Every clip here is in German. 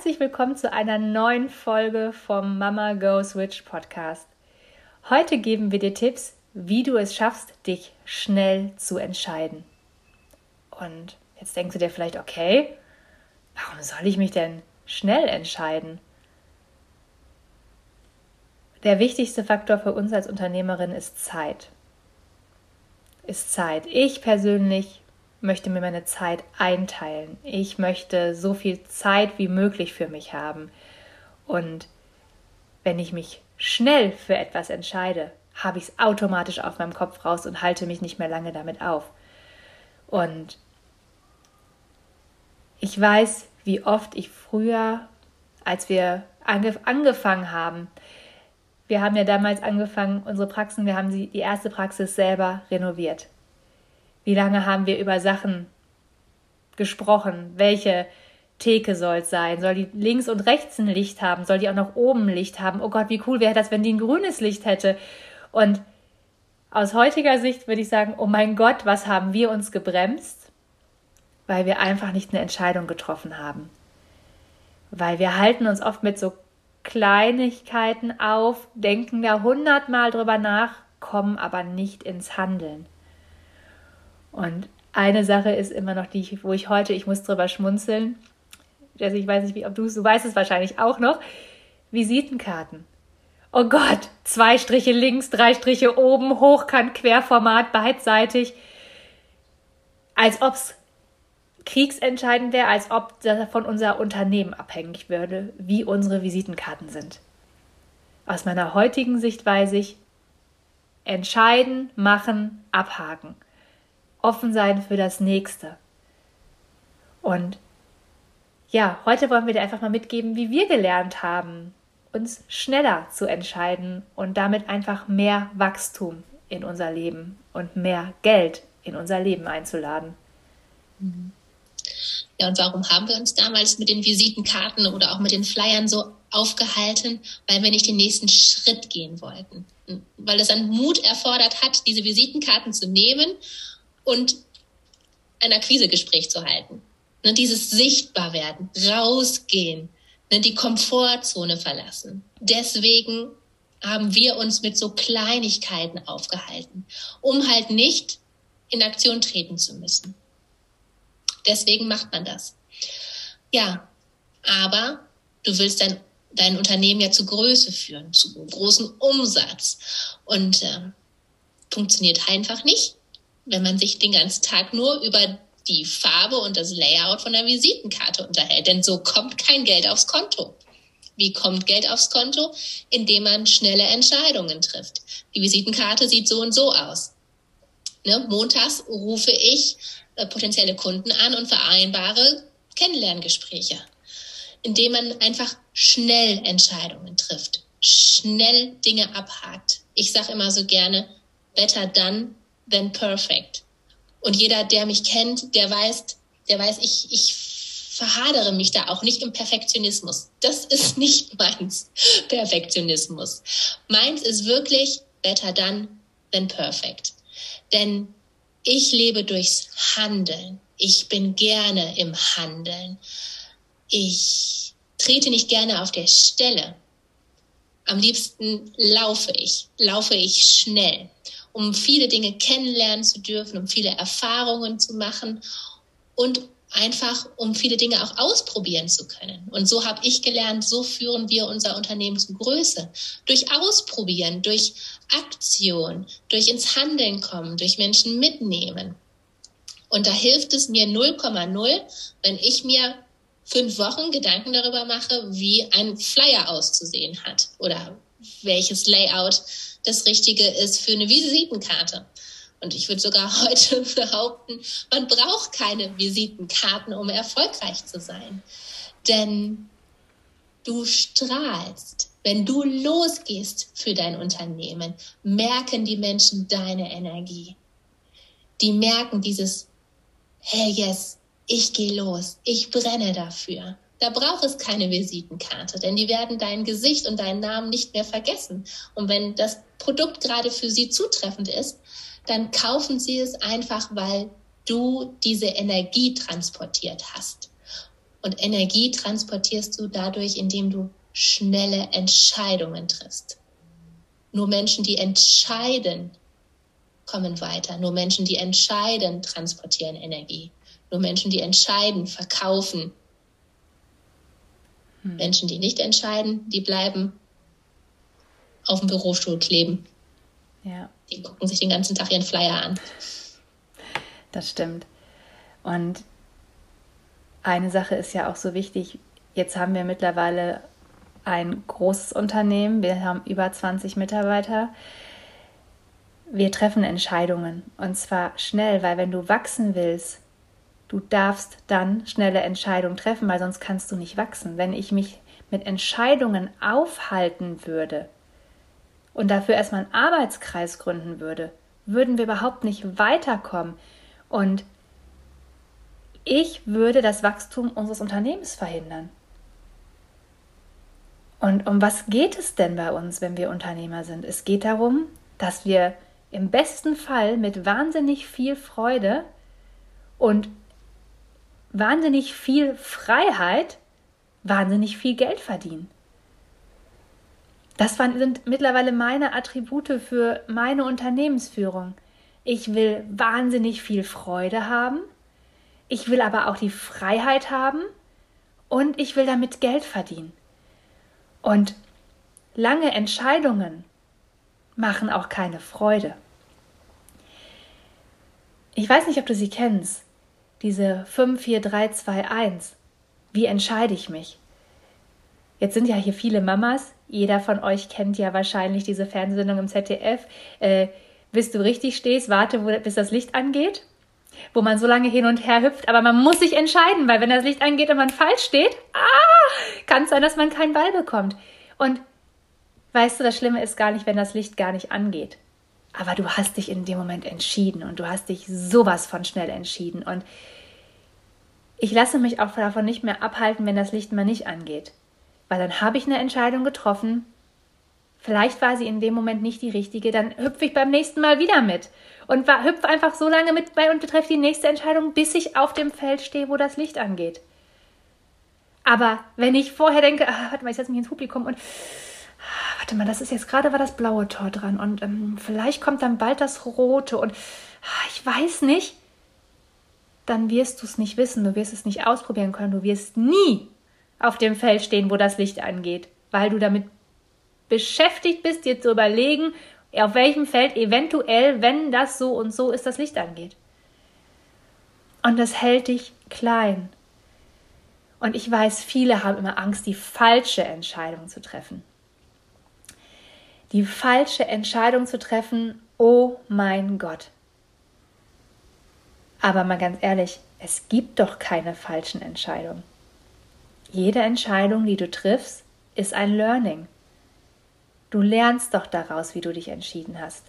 Herzlich willkommen zu einer neuen Folge vom Mama Goes Rich Podcast. Heute geben wir dir Tipps, wie du es schaffst, dich schnell zu entscheiden. Und jetzt denkst du dir vielleicht, okay, warum soll ich mich denn schnell entscheiden? Der wichtigste Faktor für uns als Unternehmerin ist Zeit. Ist Zeit. Ich persönlich möchte mir meine Zeit einteilen. Ich möchte so viel Zeit wie möglich für mich haben. Und wenn ich mich schnell für etwas entscheide, habe ich es automatisch auf meinem Kopf raus und halte mich nicht mehr lange damit auf. Und ich weiß, wie oft ich früher, als wir angefangen haben, wir haben ja damals angefangen, unsere Praxen, wir haben die erste Praxis selber renoviert. Wie lange haben wir über Sachen gesprochen? Welche Theke soll es sein? Soll die links und rechts ein Licht haben? Soll die auch noch oben Licht haben? Oh Gott, wie cool wäre das, wenn die ein grünes Licht hätte? Und aus heutiger Sicht würde ich sagen, oh mein Gott, was haben wir uns gebremst? Weil wir einfach nicht eine Entscheidung getroffen haben. Weil wir halten uns oft mit so Kleinigkeiten auf, denken da hundertmal drüber nach, kommen aber nicht ins Handeln. Und eine Sache ist immer noch die, wo ich heute, ich muss drüber schmunzeln. Also ich weiß nicht, wie, ob du, du weißt es wahrscheinlich auch noch. Visitenkarten. Oh Gott, zwei Striche links, drei Striche oben, hochkant, Querformat, beidseitig. Als ob es kriegsentscheidend wäre, als ob das von unser Unternehmen abhängig würde, wie unsere Visitenkarten sind. Aus meiner heutigen Sicht weiß ich, entscheiden, machen, abhaken offen sein für das Nächste. Und ja, heute wollen wir dir einfach mal mitgeben, wie wir gelernt haben, uns schneller zu entscheiden und damit einfach mehr Wachstum in unser Leben und mehr Geld in unser Leben einzuladen. Ja, und warum haben wir uns damals mit den Visitenkarten oder auch mit den Flyern so aufgehalten? Weil wir nicht den nächsten Schritt gehen wollten. Weil es dann Mut erfordert hat, diese Visitenkarten zu nehmen und ein Akquisegespräch zu halten. Ne, dieses Sichtbarwerden, rausgehen, ne, die Komfortzone verlassen. Deswegen haben wir uns mit so Kleinigkeiten aufgehalten, um halt nicht in Aktion treten zu müssen. Deswegen macht man das. Ja, aber du willst dein, dein Unternehmen ja zu Größe führen, zu großen Umsatz. Und äh, funktioniert einfach nicht, wenn man sich den ganzen Tag nur über die Farbe und das Layout von der Visitenkarte unterhält. Denn so kommt kein Geld aufs Konto. Wie kommt Geld aufs Konto? Indem man schnelle Entscheidungen trifft. Die Visitenkarte sieht so und so aus. Ne? Montags rufe ich äh, potenzielle Kunden an und vereinbare Kennenlerngespräche, indem man einfach schnell Entscheidungen trifft, schnell Dinge abhakt. Ich sage immer so gerne, better done than perfect. Und jeder, der mich kennt, der weiß, der weiß, ich, ich verhadere mich da auch nicht im Perfektionismus. Das ist nicht meins, Perfektionismus. Meins ist wirklich better done than perfect. Denn ich lebe durchs Handeln. Ich bin gerne im Handeln. Ich trete nicht gerne auf der Stelle. Am liebsten laufe ich, laufe ich schnell um viele Dinge kennenlernen zu dürfen, um viele Erfahrungen zu machen und einfach um viele Dinge auch ausprobieren zu können. Und so habe ich gelernt, so führen wir unser Unternehmen zu Größe. Durch Ausprobieren, durch Aktion, durch ins Handeln kommen, durch Menschen mitnehmen. Und da hilft es mir 0,0, wenn ich mir fünf Wochen Gedanken darüber mache, wie ein Flyer auszusehen hat oder welches Layout das Richtige ist für eine Visitenkarte. Und ich würde sogar heute behaupten, man braucht keine Visitenkarten, um erfolgreich zu sein. Denn du strahlst. Wenn du losgehst für dein Unternehmen, merken die Menschen deine Energie. Die merken dieses, hey, yes, ich gehe los, ich brenne dafür. Da braucht es keine Visitenkarte, denn die werden dein Gesicht und deinen Namen nicht mehr vergessen. Und wenn das Produkt gerade für sie zutreffend ist, dann kaufen sie es einfach, weil du diese Energie transportiert hast. Und Energie transportierst du dadurch, indem du schnelle Entscheidungen triffst. Nur Menschen, die entscheiden, kommen weiter. Nur Menschen, die entscheiden, transportieren Energie. Nur Menschen, die entscheiden, verkaufen. Hm. Menschen, die nicht entscheiden, die bleiben auf dem Bürostuhl kleben. Ja. Die gucken sich den ganzen Tag ihren Flyer an. Das stimmt. Und eine Sache ist ja auch so wichtig. Jetzt haben wir mittlerweile ein großes Unternehmen. Wir haben über 20 Mitarbeiter. Wir treffen Entscheidungen und zwar schnell, weil wenn du wachsen willst, du darfst dann schnelle Entscheidungen treffen, weil sonst kannst du nicht wachsen. Wenn ich mich mit Entscheidungen aufhalten würde, und dafür erstmal einen Arbeitskreis gründen würde, würden wir überhaupt nicht weiterkommen. Und ich würde das Wachstum unseres Unternehmens verhindern. Und um was geht es denn bei uns, wenn wir Unternehmer sind? Es geht darum, dass wir im besten Fall mit wahnsinnig viel Freude und wahnsinnig viel Freiheit wahnsinnig viel Geld verdienen. Das sind mittlerweile meine Attribute für meine Unternehmensführung. Ich will wahnsinnig viel Freude haben, ich will aber auch die Freiheit haben und ich will damit Geld verdienen. Und lange Entscheidungen machen auch keine Freude. Ich weiß nicht, ob du sie kennst, diese 5, 4, 3, 2, 1. Wie entscheide ich mich? Jetzt sind ja hier viele Mamas. Jeder von euch kennt ja wahrscheinlich diese Fernsehsendung im ZDF. Äh, bis du richtig stehst, warte, wo, bis das Licht angeht. Wo man so lange hin und her hüpft, aber man muss sich entscheiden, weil wenn das Licht angeht und man falsch steht, ah, kann es sein, dass man keinen Ball bekommt. Und weißt du, das Schlimme ist gar nicht, wenn das Licht gar nicht angeht. Aber du hast dich in dem Moment entschieden und du hast dich sowas von schnell entschieden. Und ich lasse mich auch davon nicht mehr abhalten, wenn das Licht mal nicht angeht weil dann habe ich eine Entscheidung getroffen. Vielleicht war sie in dem Moment nicht die richtige, dann hüpfe ich beim nächsten Mal wieder mit und hüpfe einfach so lange mit bei und betreffe die nächste Entscheidung, bis ich auf dem Feld stehe, wo das Licht angeht. Aber wenn ich vorher denke, ah, warte mal, ich setze mich ins Publikum und warte mal, das ist jetzt gerade war das blaue Tor dran und ähm, vielleicht kommt dann bald das rote und ah, ich weiß nicht, dann wirst du es nicht wissen, du wirst es nicht ausprobieren können, du wirst nie auf dem Feld stehen, wo das Licht angeht, weil du damit beschäftigt bist, dir zu überlegen, auf welchem Feld eventuell, wenn das so und so ist, das Licht angeht. Und das hält dich klein. Und ich weiß, viele haben immer Angst, die falsche Entscheidung zu treffen. Die falsche Entscheidung zu treffen, oh mein Gott. Aber mal ganz ehrlich, es gibt doch keine falschen Entscheidungen. Jede Entscheidung, die du triffst, ist ein Learning. Du lernst doch daraus, wie du dich entschieden hast.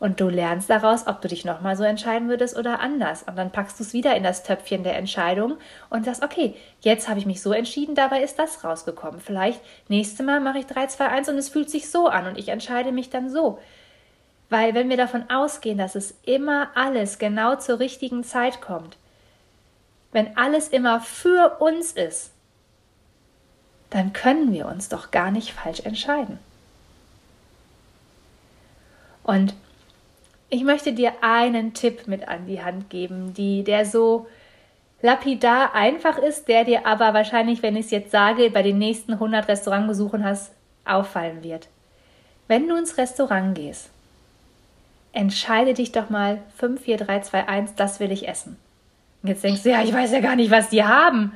Und du lernst daraus, ob du dich nochmal so entscheiden würdest oder anders. Und dann packst du es wieder in das Töpfchen der Entscheidung und sagst, okay, jetzt habe ich mich so entschieden, dabei ist das rausgekommen. Vielleicht nächstes Mal mache ich 3, 2, 1 und es fühlt sich so an und ich entscheide mich dann so. Weil wenn wir davon ausgehen, dass es immer alles genau zur richtigen Zeit kommt, wenn alles immer für uns ist, dann können wir uns doch gar nicht falsch entscheiden. Und ich möchte dir einen Tipp mit an die Hand geben, die, der so lapidar einfach ist, der dir aber wahrscheinlich, wenn ich es jetzt sage, bei den nächsten 100 Restaurantbesuchen hast, auffallen wird. Wenn du ins Restaurant gehst, entscheide dich doch mal 5, 4, 3, 2, 1, das will ich essen. Und jetzt denkst du, ja, ich weiß ja gar nicht, was die haben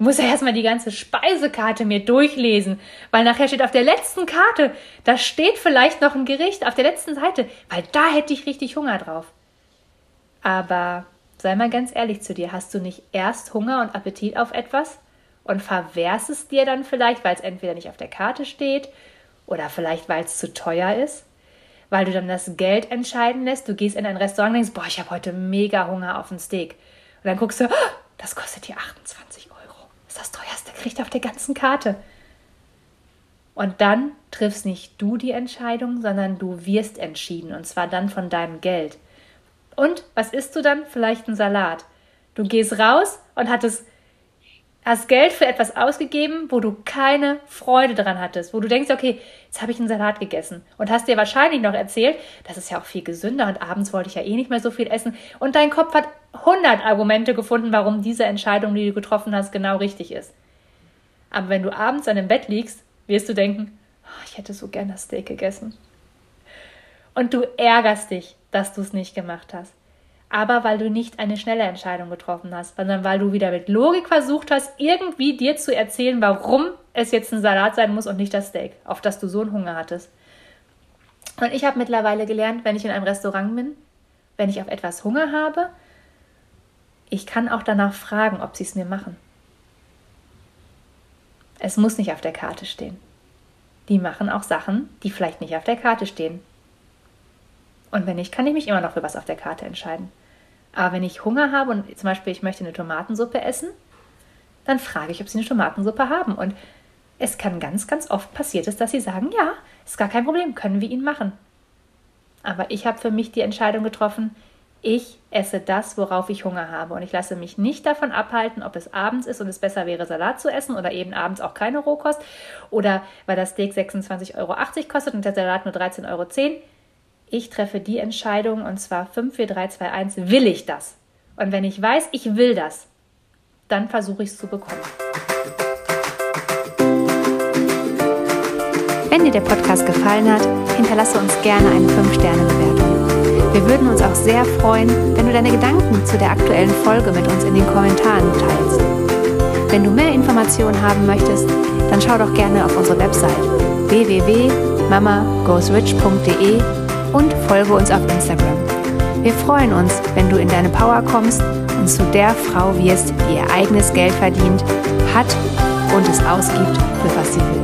Muss ja erstmal die ganze Speisekarte mir durchlesen, weil nachher steht auf der letzten Karte, da steht vielleicht noch ein Gericht auf der letzten Seite, weil da hätte ich richtig Hunger drauf. Aber sei mal ganz ehrlich zu dir, hast du nicht erst Hunger und Appetit auf etwas und verwehrst es dir dann vielleicht, weil es entweder nicht auf der Karte steht oder vielleicht weil es zu teuer ist? Weil du dann das Geld entscheiden lässt, du gehst in ein Restaurant und denkst, boah, ich habe heute mega Hunger auf ein Steak. Und dann guckst du, oh, das kostet hier 28 ist das teuerste Gericht auf der ganzen Karte. Und dann triffst nicht du die Entscheidung, sondern du wirst entschieden. Und zwar dann von deinem Geld. Und was isst du dann? Vielleicht einen Salat. Du gehst raus und hattest hast Geld für etwas ausgegeben, wo du keine Freude dran hattest, wo du denkst, okay, jetzt habe ich einen Salat gegessen und hast dir wahrscheinlich noch erzählt, das ist ja auch viel gesünder und abends wollte ich ja eh nicht mehr so viel essen und dein Kopf hat 100 Argumente gefunden, warum diese Entscheidung, die du getroffen hast, genau richtig ist. Aber wenn du abends an dem Bett liegst, wirst du denken, oh, ich hätte so gerne das Steak gegessen. Und du ärgerst dich, dass du es nicht gemacht hast aber weil du nicht eine schnelle Entscheidung getroffen hast, sondern weil du wieder mit Logik versucht hast, irgendwie dir zu erzählen, warum es jetzt ein Salat sein muss und nicht das Steak, auf das du so einen Hunger hattest. Und ich habe mittlerweile gelernt, wenn ich in einem Restaurant bin, wenn ich auf etwas Hunger habe, ich kann auch danach fragen, ob sie es mir machen. Es muss nicht auf der Karte stehen. Die machen auch Sachen, die vielleicht nicht auf der Karte stehen. Und wenn nicht, kann ich mich immer noch für was auf der Karte entscheiden. Aber wenn ich Hunger habe und zum Beispiel ich möchte eine Tomatensuppe essen, dann frage ich, ob sie eine Tomatensuppe haben. Und es kann ganz, ganz oft passiert ist, dass sie sagen, ja, ist gar kein Problem, können wir ihnen machen. Aber ich habe für mich die Entscheidung getroffen, ich esse das, worauf ich Hunger habe. Und ich lasse mich nicht davon abhalten, ob es abends ist und es besser wäre, Salat zu essen oder eben abends auch keine Rohkost oder weil das Steak 26,80 Euro kostet und der Salat nur 13,10 Euro ich treffe die Entscheidung und zwar 5, 4, 3, 2, 1, will ich das? Und wenn ich weiß, ich will das, dann versuche ich es zu bekommen. Wenn dir der Podcast gefallen hat, hinterlasse uns gerne eine 5-Sterne-Bewertung. Wir würden uns auch sehr freuen, wenn du deine Gedanken zu der aktuellen Folge mit uns in den Kommentaren teilst. Wenn du mehr Informationen haben möchtest, dann schau doch gerne auf unsere Website www.mamagoesrich.de und folge uns auf Instagram. Wir freuen uns, wenn du in deine Power kommst und zu der Frau wirst, die ihr eigenes Geld verdient, hat und es ausgibt, für was sie will.